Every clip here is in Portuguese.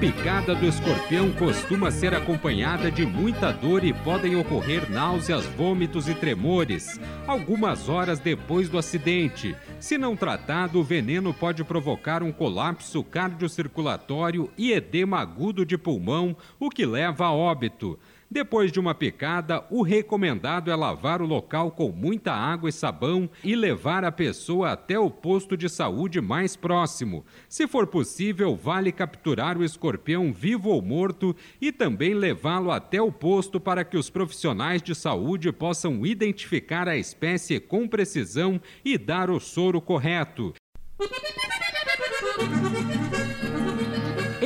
Picada do escorpião costuma ser acompanhada de muita dor e podem ocorrer náuseas, vômitos e tremores algumas horas depois do acidente. Se não tratado, o veneno pode provocar um colapso cardiocirculatório e edema agudo de pulmão, o que leva a óbito. Depois de uma picada, o recomendado é lavar o local com muita água e sabão e levar a pessoa até o posto de saúde mais próximo. Se for possível, vale capturar o escorpião vivo ou morto e também levá-lo até o posto para que os profissionais de saúde possam identificar a espécie com precisão e dar o soro correto.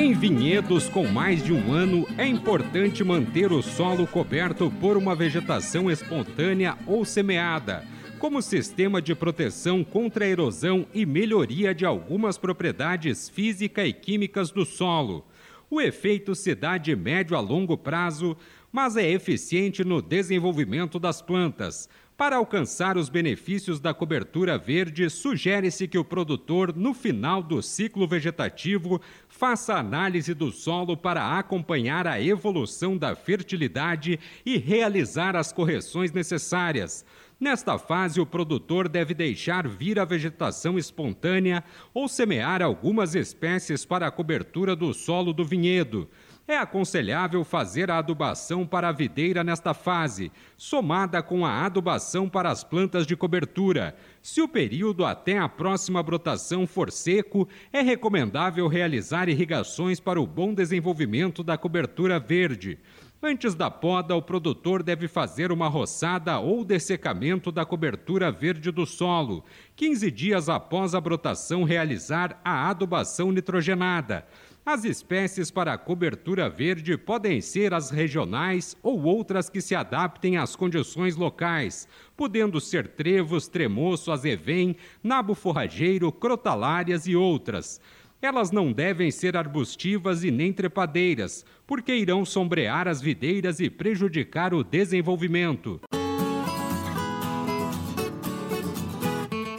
Em vinhedos com mais de um ano, é importante manter o solo coberto por uma vegetação espontânea ou semeada, como sistema de proteção contra a erosão e melhoria de algumas propriedades física e químicas do solo. O efeito se dá de médio a longo prazo, mas é eficiente no desenvolvimento das plantas, para alcançar os benefícios da cobertura verde, sugere-se que o produtor, no final do ciclo vegetativo, faça análise do solo para acompanhar a evolução da fertilidade e realizar as correções necessárias. Nesta fase, o produtor deve deixar vir a vegetação espontânea ou semear algumas espécies para a cobertura do solo do vinhedo. É aconselhável fazer a adubação para a videira nesta fase, somada com a adubação para as plantas de cobertura. Se o período até a próxima brotação for seco, é recomendável realizar irrigações para o bom desenvolvimento da cobertura verde. Antes da poda, o produtor deve fazer uma roçada ou dessecamento da cobertura verde do solo. 15 dias após a brotação, realizar a adubação nitrogenada. As espécies para cobertura verde podem ser as regionais ou outras que se adaptem às condições locais, podendo ser trevos, tremoço, azevém, nabo forrageiro, crotalárias e outras. Elas não devem ser arbustivas e nem trepadeiras, porque irão sombrear as videiras e prejudicar o desenvolvimento.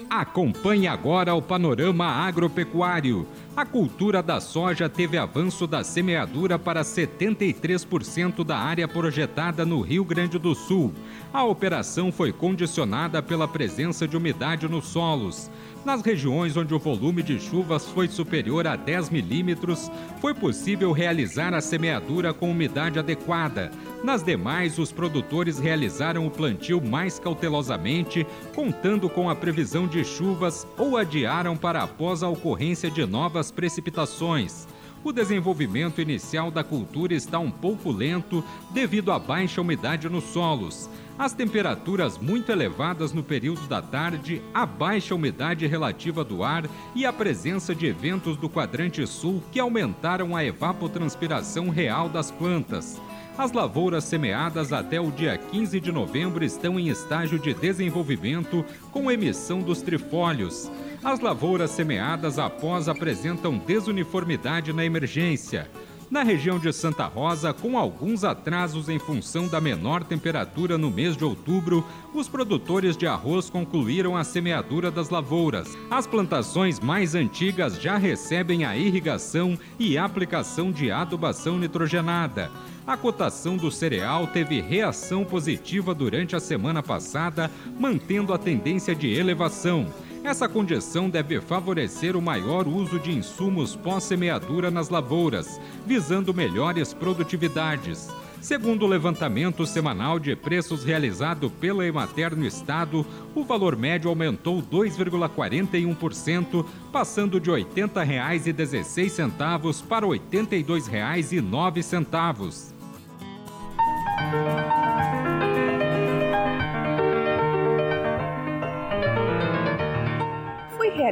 Acompanhe agora o panorama agropecuário. A cultura da soja teve avanço da semeadura para 73% da área projetada no Rio Grande do Sul. A operação foi condicionada pela presença de umidade nos solos. Nas regiões onde o volume de chuvas foi superior a 10 milímetros, foi possível realizar a semeadura com umidade adequada. Nas demais, os produtores realizaram o plantio mais cautelosamente, contando com a previsão de chuvas ou adiaram para após a ocorrência de novas precipitações o desenvolvimento inicial da cultura está um pouco lento devido à baixa umidade nos solos. As temperaturas muito elevadas no período da tarde, a baixa umidade relativa do ar e a presença de eventos do quadrante sul que aumentaram a evapotranspiração real das plantas. As lavouras semeadas até o dia 15 de novembro estão em estágio de desenvolvimento com emissão dos trifólios. As lavouras semeadas após apresentam desuniformidade na emergência na região de Santa Rosa, com alguns atrasos em função da menor temperatura no mês de outubro, os produtores de arroz concluíram a semeadura das lavouras. As plantações mais antigas já recebem a irrigação e aplicação de adubação nitrogenada. A cotação do cereal teve reação positiva durante a semana passada, mantendo a tendência de elevação. Essa condição deve favorecer o maior uso de insumos pós-semeadura nas lavouras, visando melhores produtividades. Segundo o levantamento semanal de preços realizado pela Emater no estado, o valor médio aumentou 2,41%, passando de R$ 80,16 para R$ 82,09.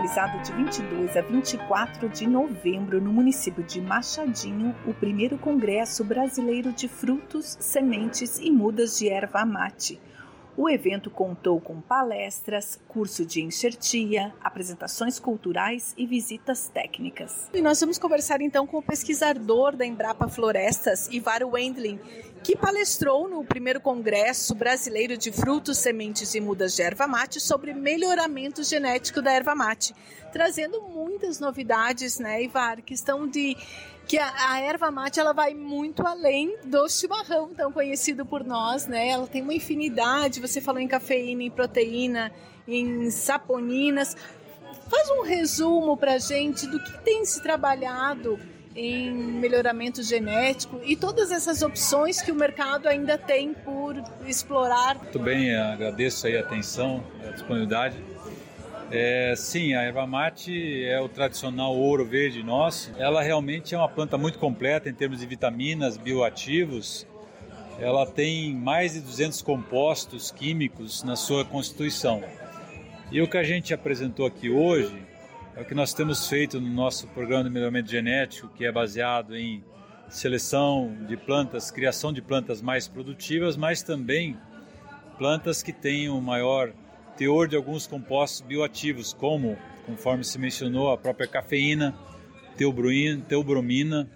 Realizado de 22 a 24 de novembro no município de Machadinho o primeiro Congresso Brasileiro de Frutos, Sementes e Mudas de Erva Mate. O evento contou com palestras, curso de enxertia, apresentações culturais e visitas técnicas. E nós vamos conversar então com o pesquisador da Embrapa Florestas, Ivar Wendling, que palestrou no primeiro Congresso Brasileiro de Frutos, Sementes e Mudas de Erva Mate sobre melhoramento genético da erva mate, trazendo muitas novidades, né, Ivar, que estão de que a, a, erva mate ela vai muito além do chimarrão tão conhecido por nós, né? Ela tem uma infinidade. Você falou em cafeína, em proteína, em saponinas. Faz um resumo para gente do que tem se trabalhado em melhoramento genético e todas essas opções que o mercado ainda tem por explorar. Muito bem, agradeço aí a atenção, a disponibilidade. É, sim, a erva mate é o tradicional ouro verde nosso. Ela realmente é uma planta muito completa em termos de vitaminas, bioativos. Ela tem mais de 200 compostos químicos na sua constituição. E o que a gente apresentou aqui hoje é o que nós temos feito no nosso programa de melhoramento genético, que é baseado em seleção de plantas, criação de plantas mais produtivas, mas também plantas que tenham maior teor de alguns compostos bioativos, como, conforme se mencionou, a própria cafeína, teobromina,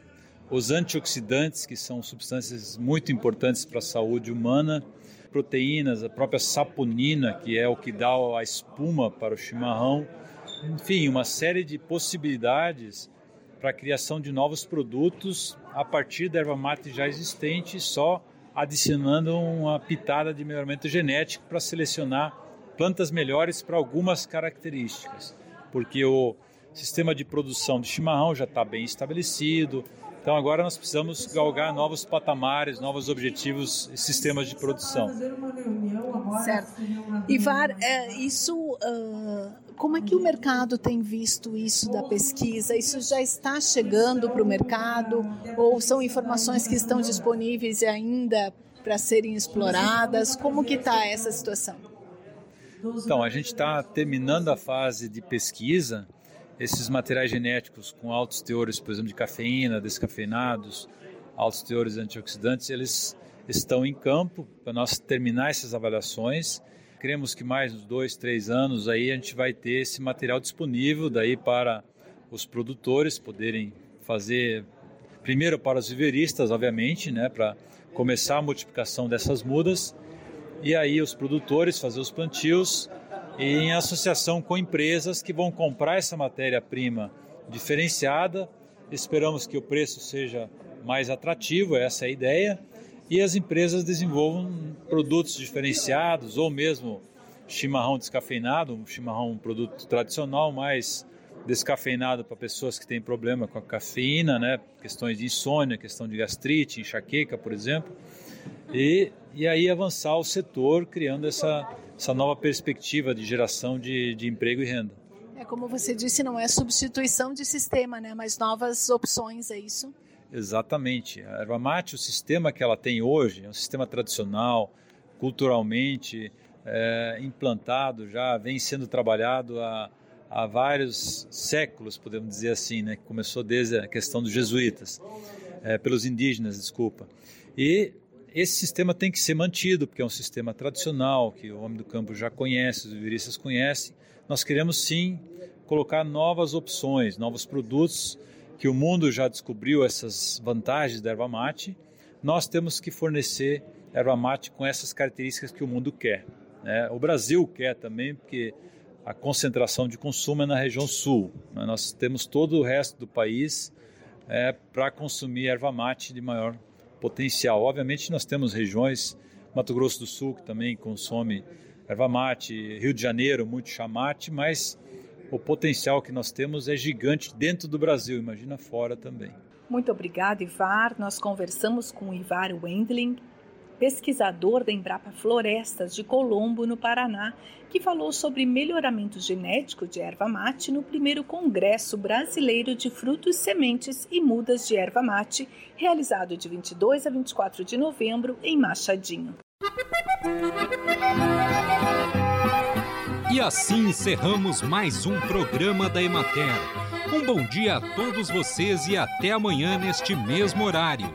os antioxidantes, que são substâncias muito importantes para a saúde humana, proteínas, a própria saponina, que é o que dá a espuma para o chimarrão, enfim, uma série de possibilidades para a criação de novos produtos a partir da erva mate já existente, só adicionando uma pitada de melhoramento genético para selecionar plantas melhores para algumas características, porque o sistema de produção de chimarrão já está bem estabelecido. Então agora nós precisamos galgar novos patamares, novos objetivos e sistemas de produção. Certo. Ivar, é, isso, uh, como é que o mercado tem visto isso da pesquisa? Isso já está chegando para o mercado ou são informações que estão disponíveis ainda para serem exploradas? Como que está essa situação? Então, a gente está terminando a fase de pesquisa. Esses materiais genéticos com altos teores, por exemplo, de cafeína, descafeinados, altos teores de antioxidantes, eles estão em campo para nós terminar essas avaliações. Queremos que mais uns dois, três anos aí a gente vai ter esse material disponível daí para os produtores poderem fazer primeiro para os viveristas, obviamente, né, para começar a multiplicação dessas mudas e aí os produtores fazer os plantios em associação com empresas que vão comprar essa matéria-prima diferenciada. Esperamos que o preço seja mais atrativo, essa é a ideia, e as empresas desenvolvam produtos diferenciados ou mesmo chimarrão descafeinado, um chimarrão um produto tradicional, mais descafeinado para pessoas que têm problema com a cafeína, né? questões de insônia, questão de gastrite, enxaqueca, por exemplo e, e aí avançar o setor criando essa, essa nova perspectiva de geração de, de emprego e renda. É como você disse, não é substituição de sistema, né? mas novas opções, é isso? Exatamente. A erva mate, o sistema que ela tem hoje, é um sistema tradicional, culturalmente é, implantado, já vem sendo trabalhado há, há vários séculos, podemos dizer assim, né? que começou desde a questão dos jesuítas, é, pelos indígenas, desculpa. E esse sistema tem que ser mantido, porque é um sistema tradicional, que o homem do campo já conhece, os viveristas conhecem. Nós queremos sim colocar novas opções, novos produtos, que o mundo já descobriu essas vantagens da erva mate. Nós temos que fornecer erva mate com essas características que o mundo quer. Né? O Brasil quer também, porque a concentração de consumo é na região sul. Né? Nós temos todo o resto do país é, para consumir erva mate de maior potencial. Obviamente, nós temos regiões, Mato Grosso do Sul, que também consome erva mate, Rio de Janeiro, muito chamate, mas o potencial que nós temos é gigante dentro do Brasil, imagina fora também. Muito obrigado, Ivar. Nós conversamos com o Ivar Wendling, pesquisador da Embrapa Florestas de Colombo, no Paraná, que falou sobre melhoramento genético de erva mate no primeiro Congresso Brasileiro de Frutos, Sementes e Mudas de Erva Mate, realizado de 22 a 24 de novembro em Machadinho. E assim encerramos mais um programa da Emater. Um bom dia a todos vocês e até amanhã neste mesmo horário.